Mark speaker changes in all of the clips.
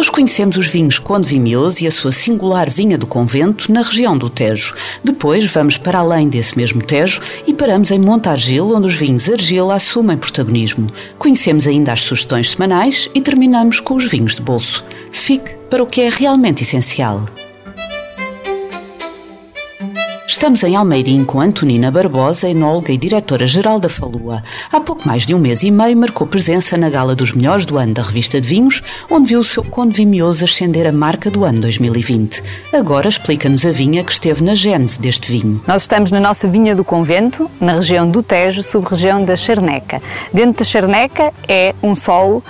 Speaker 1: Hoje conhecemos os vinhos Conde Vimioso e a sua singular vinha do convento na região do Tejo. Depois vamos para além desse mesmo Tejo e paramos em Montargil, onde os vinhos Argila assumem protagonismo. Conhecemos ainda as sugestões semanais e terminamos com os vinhos de bolso. Fique para o que é realmente essencial. Estamos em Almeirim com Antonina Barbosa, enóloga e diretora-geral da Falua. Há pouco mais de um mês e meio marcou presença na gala dos melhores do ano da revista de vinhos, onde viu o seu Conde Vimioso ascender a marca do ano 2020. Agora explica-nos a vinha que esteve na gênese deste vinho.
Speaker 2: Nós estamos na nossa vinha do convento, na região do Tejo, sub-região da Charneca. Dentro da Charneca é um solo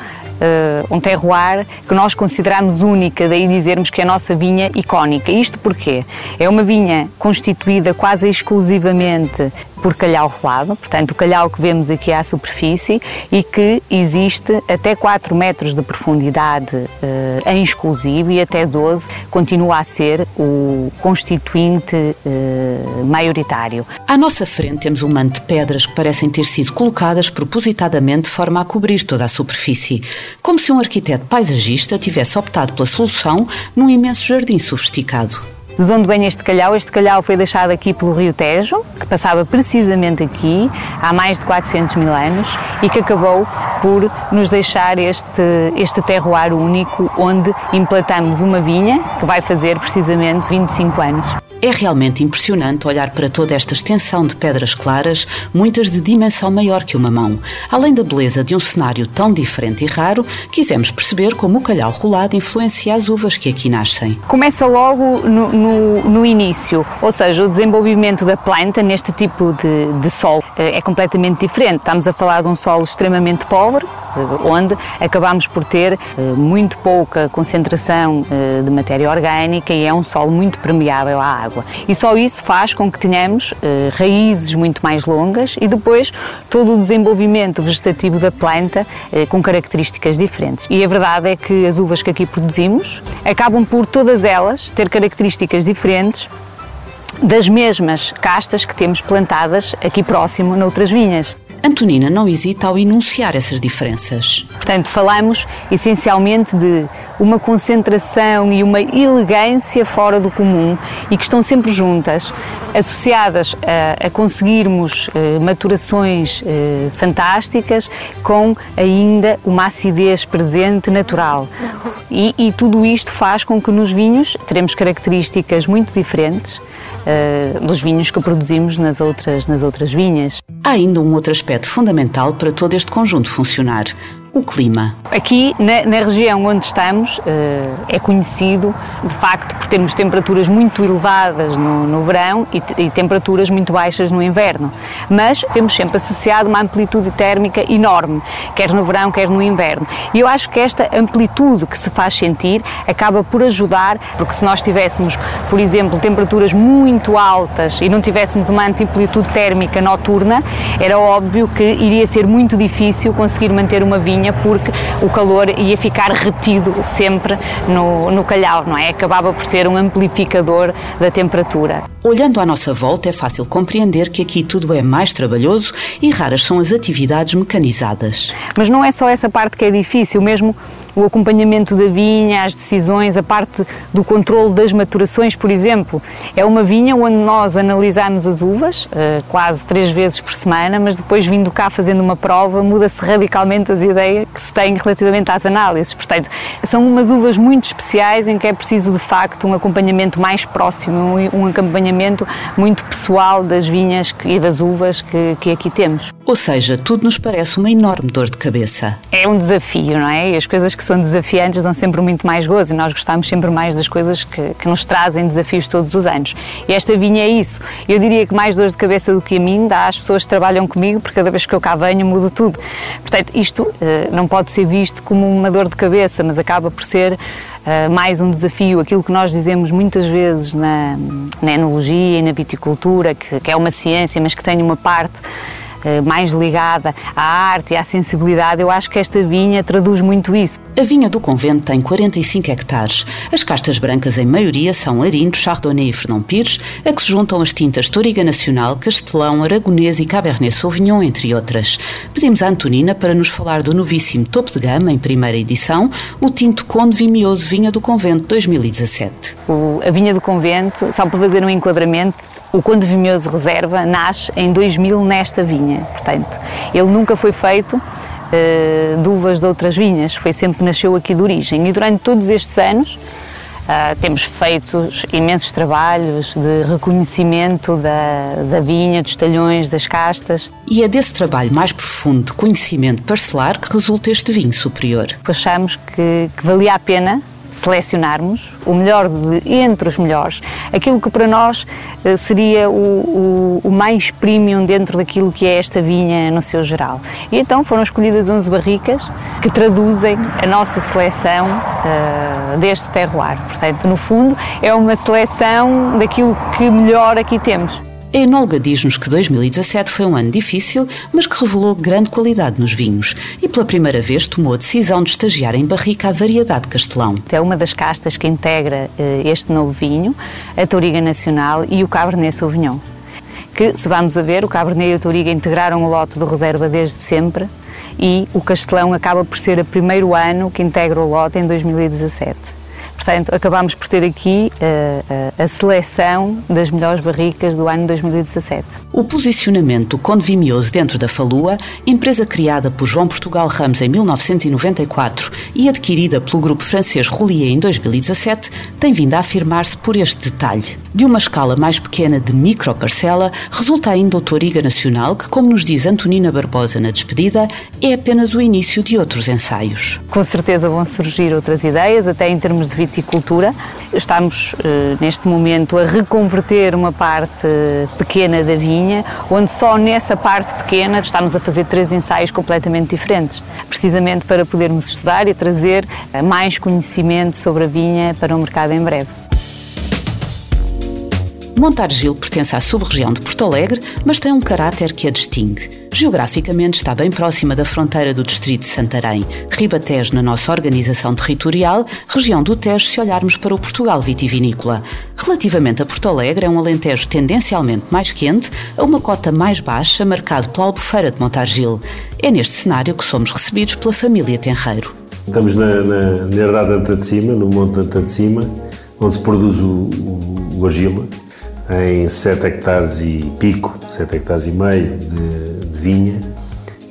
Speaker 2: uh, um terroir que nós consideramos única, daí dizermos que é a nossa vinha icónica. Isto porquê? É uma vinha constituída quase exclusivamente por calhau rolado, portanto o calhau que vemos aqui à superfície e que existe até 4 metros de profundidade uh, em exclusivo e até 12 continua a ser o constituinte uh, maioritário.
Speaker 1: À nossa frente temos um manto de pedras que parecem ter sido colocadas propositadamente de forma a cobrir toda a superfície como se um arquiteto paisagista tivesse optado pela solução num imenso jardim sofisticado.
Speaker 2: De onde vem este calhau? Este calhau foi deixado aqui pelo Rio Tejo, que passava precisamente aqui há mais de 400 mil anos e que acabou por nos deixar este, este terroir único onde implantamos uma vinha que vai fazer precisamente 25 anos.
Speaker 1: É realmente impressionante olhar para toda esta extensão de pedras claras, muitas de dimensão maior que uma mão. Além da beleza de um cenário tão diferente e raro, quisemos perceber como o calhau rolado influencia as uvas que aqui nascem.
Speaker 2: Começa logo no, no, no início, ou seja, o desenvolvimento da planta neste tipo de, de solo é completamente diferente. Estamos a falar de um solo extremamente pobre, eh, onde acabamos por ter eh, muito pouca concentração de matéria orgânica e é um solo muito permeável à água. E só isso faz com que tenhamos raízes muito mais longas e depois todo o desenvolvimento vegetativo da planta com características diferentes. E a verdade é que as uvas que aqui produzimos acabam por todas elas ter características diferentes das mesmas castas que temos plantadas aqui próximo noutras vinhas.
Speaker 1: Antonina não hesita ao enunciar essas diferenças.
Speaker 2: Portanto, falamos essencialmente de uma concentração e uma elegância fora do comum e que estão sempre juntas, associadas a, a conseguirmos uh, maturações uh, fantásticas com ainda uma acidez presente natural. E, e tudo isto faz com que nos vinhos teremos características muito diferentes uh, dos vinhos que produzimos nas outras, nas outras vinhas.
Speaker 1: Há ainda um outro aspecto fundamental para todo este conjunto funcionar: o clima.
Speaker 2: Aqui, na, na região onde estamos, uh, é conhecido, de facto, por termos temperaturas muito elevadas no, no verão e, e, temperaturas muito baixas no inverno. Mas temos sempre associado uma amplitude térmica enorme, quer no verão, quer no inverno. E eu acho que esta amplitude que se faz sentir acaba por ajudar, porque se nós tivéssemos, por exemplo, temperaturas muito altas e não tivéssemos uma amplitude térmica noturna, era óbvio que iria ser muito difícil conseguir manter uma vinha porque o calor ia ficar retido sempre no, no calhau, não é? Acabava por ser um amplificador da temperatura.
Speaker 1: Olhando à nossa volta, é fácil compreender que aqui tudo é mais trabalhoso e raras são as atividades mecanizadas.
Speaker 2: Mas não é só essa parte que é difícil, mesmo o acompanhamento da vinha, as decisões, a parte do controle das maturações, por exemplo. É uma vinha onde nós analisamos as uvas uh, quase três vezes por semana, mas depois vindo cá fazendo uma prova muda-se radicalmente as ideias que se têm relativamente às análises. Portanto, são umas uvas muito especiais em que é preciso de facto um acompanhamento mais próximo, um acompanhamento muito pessoal das vinhas e das uvas que, que aqui temos.
Speaker 1: Ou seja, tudo nos parece uma enorme dor de cabeça.
Speaker 2: É um desafio, não é? E as coisas que são desafiantes dão sempre muito mais gozo e nós gostamos sempre mais das coisas que, que nos trazem desafios todos os anos. E esta vinha é isso. Eu diria que mais dor de cabeça do que a mim dá às pessoas que trabalham comigo, porque cada vez que eu cá venho mudo tudo. Portanto, isto uh, não pode ser visto como uma dor de cabeça, mas acaba por ser mais um desafio, aquilo que nós dizemos muitas vezes na, na enologia e na viticultura, que, que é uma ciência, mas que tem uma parte mais ligada à arte e à sensibilidade, eu acho que esta vinha traduz muito isso.
Speaker 1: A vinha do convento tem 45 hectares. As castas brancas, em maioria, são Arindo, Chardonnay e Fernão Pires, a que se juntam as tintas Toriga Nacional, Castelão, Aragonês e Cabernet Sauvignon, entre outras. Pedimos à Antonina para nos falar do novíssimo topo de gama, em primeira edição, o tinto Conde Vimioso Vinha do Convento 2017.
Speaker 2: O, a Vinha do Convento, só para fazer um enquadramento, o Conde Vimioso Reserva nasce em 2000 nesta vinha, portanto, ele nunca foi feito uh, de uvas de outras vinhas, foi sempre nasceu aqui de origem e durante todos estes anos uh, temos feito imensos trabalhos de reconhecimento da, da vinha, dos talhões, das castas.
Speaker 1: E é desse trabalho mais profundo de conhecimento parcelar que resulta este vinho superior.
Speaker 2: Achamos que, que valia a pena selecionarmos o melhor de, entre os melhores, aquilo que para nós eh, seria o, o, o, mais premium dentro daquilo que é esta vinha no seu geral. E então foram escolhidas 11 barricas que traduzem a nossa seleção uh, deste terroir. Portanto, no fundo, é uma seleção daquilo que melhor aqui temos.
Speaker 1: A Enolga diz-nos que 2017 foi um ano difícil, mas que revelou grande qualidade nos vinhos e pela primeira vez tomou a decisão de estagiar em barrica a variedade castelão.
Speaker 2: É uma das castas que integra eh, este novo vinho, a Touriga Nacional e o Cabernet Sauvignon. Que, se vamos a ver, o Cabernet e a Touriga integraram o lote do reserva desde sempre e o Castelão acaba por ser o primeiro ano que integra o lote em 2017. Portanto, acabámos por ter aqui uh, uh, a seleção das melhores barricas do ano 2017.
Speaker 1: O posicionamento do Conde Vimioso dentro da Falua, empresa criada por João Portugal Ramos em 1994 e adquirida pelo grupo francês Roulier em 2017, tem vindo a afirmar-se por este detalhe. De uma escala mais pequena de microparcela, resulta ainda o Toriga Nacional, que, como nos diz Antonina Barbosa na despedida, é apenas o início de outros ensaios.
Speaker 2: Com certeza vão surgir outras ideias, até em termos de viticultura. Estamos eh, neste momento a reconverter uma parte pequena da vinha, onde só nessa parte pequena estamos a fazer três ensaios completamente diferentes, precisamente para podermos estudar e trazer eh, mais conhecimento sobre a vinha para o mercado em breve.
Speaker 1: Montargil pertence à sub-região de Porto Alegre, mas tem um caráter que a distingue. Geograficamente está bem próxima da fronteira do distrito de Santarém, Ribatejo na nossa organização territorial, região do Tejo se olharmos para o Portugal vitivinícola. Relativamente a Porto Alegre, é um alentejo tendencialmente mais quente, a uma cota mais baixa, marcado pela albufeira de Montargil. É neste cenário que somos recebidos pela família Tenreiro.
Speaker 3: Estamos na, na, na herdade de Anta de Cima, no Monte Anta de Cima, onde se produz o, o, o argila, em 7 hectares e pico, 7 hectares e meio de, de vinha,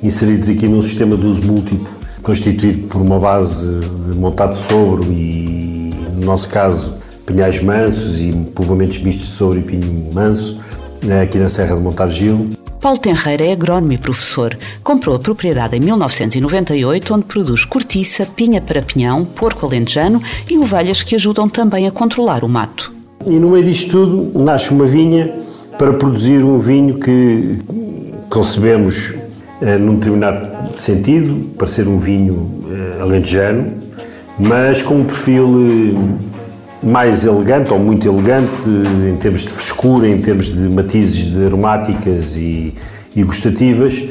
Speaker 3: inseridos aqui num sistema de uso múltiplo, constituído por uma base de montado sobre e, no nosso caso, pinhais mansos e povoamentos mistos de sobre e pinho manso, né, aqui na Serra de Montargil.
Speaker 1: Paulo Tenreira é agrónomo e professor. Comprou a propriedade em 1998, onde produz cortiça, pinha para pinhão, porco alentejano e ovelhas que ajudam também a controlar o mato.
Speaker 3: E no meio disto tudo nasce uma vinha para produzir um vinho que concebemos eh, num determinado sentido, para ser um vinho eh, alentejano, mas com um perfil eh, mais elegante ou muito elegante em termos de frescura, em termos de matizes de aromáticas e, e gustativas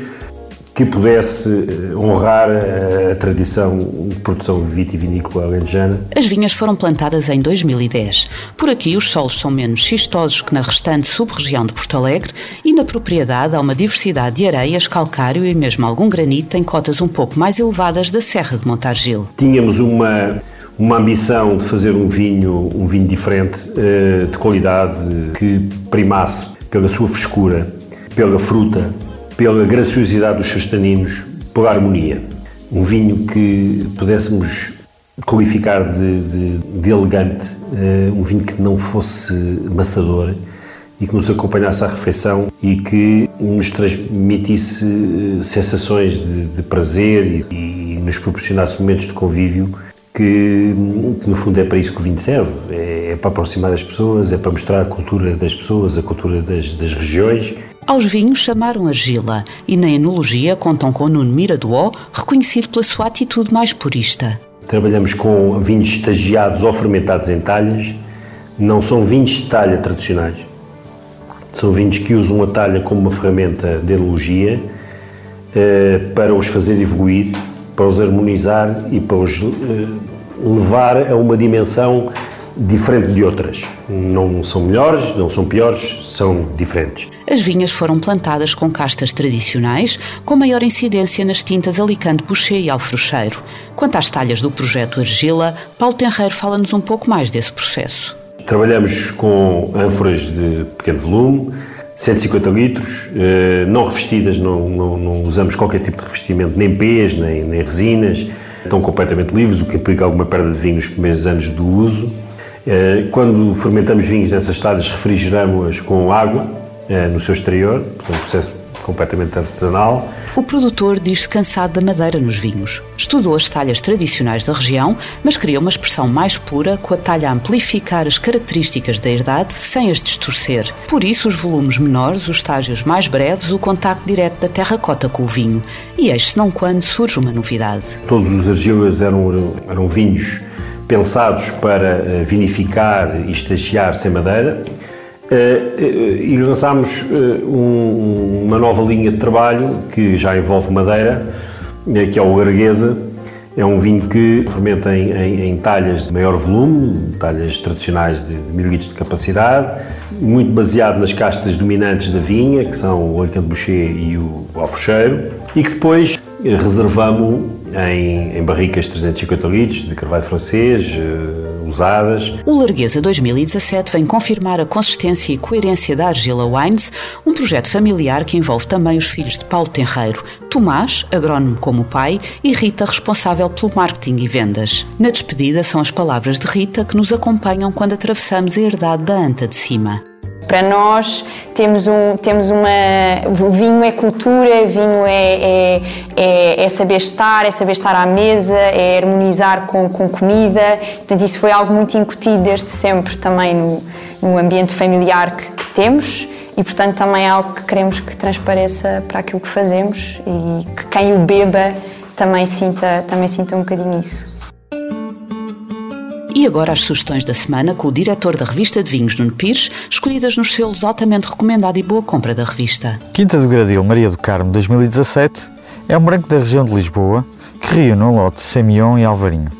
Speaker 3: que pudesse eh, honrar a, a tradição de produção vitivinícola alentejana.
Speaker 1: As vinhas foram plantadas em 2010. Por aqui os solos são menos xistosos que na restante sub-região de Porto Alegre e na propriedade há uma diversidade de areias, calcário e mesmo algum granito em cotas um pouco mais elevadas da Serra de Montargil.
Speaker 3: Tínhamos uma uma ambição de fazer um vinho, um vinho diferente, eh, de qualidade, que primasse pela sua frescura, pela fruta, pela graciosidade dos seus taninos, pela harmonia. Um vinho que pudéssemos qualificar de, de, de elegante, uh, um vinho que não fosse maçador e que nos acompanhasse à refeição e que nos transmitisse uh, sensações de, de prazer e, e, nos proporcionasse momentos de convívio que, que, no fundo é para isso que o vinho serve, é, é, para aproximar as pessoas, é para mostrar a cultura das pessoas, a cultura das, das regiões
Speaker 1: aos vinhos chamaram argila e na enologia contam com Nuno Miradoó, reconhecido pela sua atitude mais purista.
Speaker 3: trabalhamos com vinhos estagiados ou fermentados em talhas. Não são vinhos de talha tradicionais. São vinhos que usam a talha como uma ferramenta de enologia eh, para os fazer evoluir, para os harmonizar e para os eh, levar a uma dimensão diferente de outras. Não são melhores, não são piores, são diferentes.
Speaker 1: As vinhas foram plantadas com castas tradicionais, com maior incidência nas tintas Alicante Boucher e Alfrocheiro. Quanto às talhas do projeto Argila, Paulo Tenreiro fala-nos um pouco mais desse processo.
Speaker 3: Trabalhamos com ânforas de pequeno volume, 150 litros, eh, não revestidas, não, não, não usamos qualquer tipo de revestimento, nem pés, nem, nem resinas, estão completamente livres, o que implica alguma perda de vinho nos primeiros anos do uso. Eh, quando fermentamos vinhos nessas talhas, refrigeramos-as com água eh, no seu exterior, um processo completamente artesanal.
Speaker 1: O produtor diz-se cansado da madeira nos vinhos. Estudou as talhas tradicionais da região, mas queria uma expressão mais pura, com a talha a amplificar as características da herdade sem as distorcer. Por isso, os volumes menores, os estágios mais breves, o contacto direto da terracota com o vinho. E eis, se não quando, surge uma novidade.
Speaker 3: Todos os argilas eram, eram vinhos pensados para eh, vinificar e estagiar sem madeira eh, eh, e lançámos uma nova linha de trabalho que já envolve madeira, que é o Largueza. É um vinho que fermenta em, em, em, talhas de maior volume, talhas tradicionais de mil litros de capacidade, muito baseado nas castas dominantes da vinha, que são o Alicante Boucher e o Alfocheiro, e que depois reservamos em, em barricas de 350 litros de carvalho francês, uh, usadas.
Speaker 1: O Largueza 2017 vem confirmar a consistência e coerência da Argila Wines, um projeto familiar que envolve também os filhos de Paulo Tenreiro, Tomás, agrónomo como pai, e Rita, responsável pelo marketing e vendas. Na despedida são as palavras de Rita que nos acompanham quando atravessamos a herdade da Anta de Cima.
Speaker 4: Para nós, temos, um, temos uma. Vinho é cultura, vinho é, é, é, é, saber estar, é saber estar à mesa, é harmonizar com, com comida. Portanto, isso foi algo muito incutido desde sempre também no, no ambiente familiar que, que temos e, portanto, também é algo que queremos que transpareça para aquilo que fazemos e que quem o beba também sinta, também sinta um bocadinho isso.
Speaker 1: E agora as sugestões da semana com o diretor da revista de vinhos, Nuno Pires, escolhidas nos selos altamente recomendado e boa compra da revista.
Speaker 5: Quinta do Gradil Maria do Carmo 2017 é um branco da região de Lisboa que reúne um lote Semillon e Alvarinho.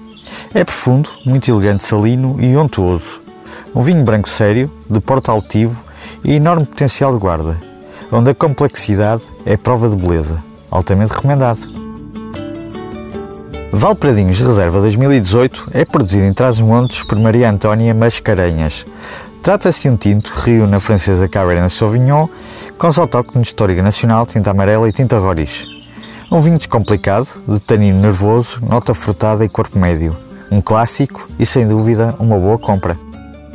Speaker 5: É profundo, muito elegante salino e untuoso. Um vinho branco sério, de porte altivo e enorme potencial de guarda, onde a complexidade é prova de beleza. Altamente recomendado. Valpradinhos Reserva 2018 é produzido em Trás-os-Montes por Maria Antónia Mascarenhas. Trata-se de um tinto reúne francesa Cabernet Sauvignon com autóctones de Tóriga Nacional, tinta amarela e tinta roriz. Um vinho descomplicado, de tanino nervoso, nota frutada e corpo médio. Um clássico e, sem dúvida, uma boa compra.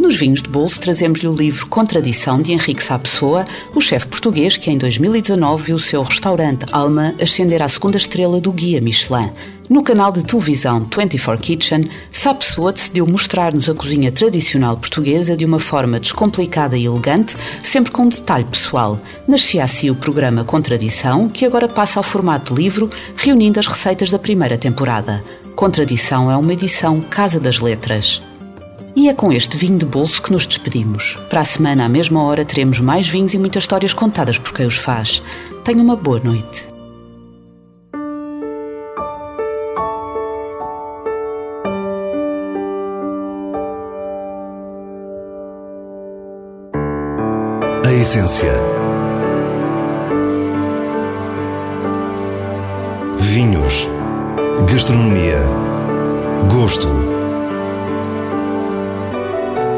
Speaker 1: Nos vinhos de bolso trazemos-lhe o livro Contradição de Henrique Sá Pessoa, o chefe português que em 2019 viu o seu restaurante Alma ascender à segunda estrela do Guia Michelin. No canal de televisão 24 Kitchen, Sá Pessoa decidiu mostrar-nos a cozinha tradicional portuguesa de uma forma descomplicada e elegante, sempre com um detalhe pessoal. Nascia assim o programa Contradição, que agora passa ao formato livro, reunindo as receitas da primeira temporada. Contradição é uma edição Casa das Letras. E é com este vinho de bolso que nos despedimos. Para a semana, à mesma hora, teremos mais vinhos e muitas histórias contadas por quem os faz. Tenha uma boa noite.
Speaker 6: essência. Vinhos. Gastronomia. Gosto.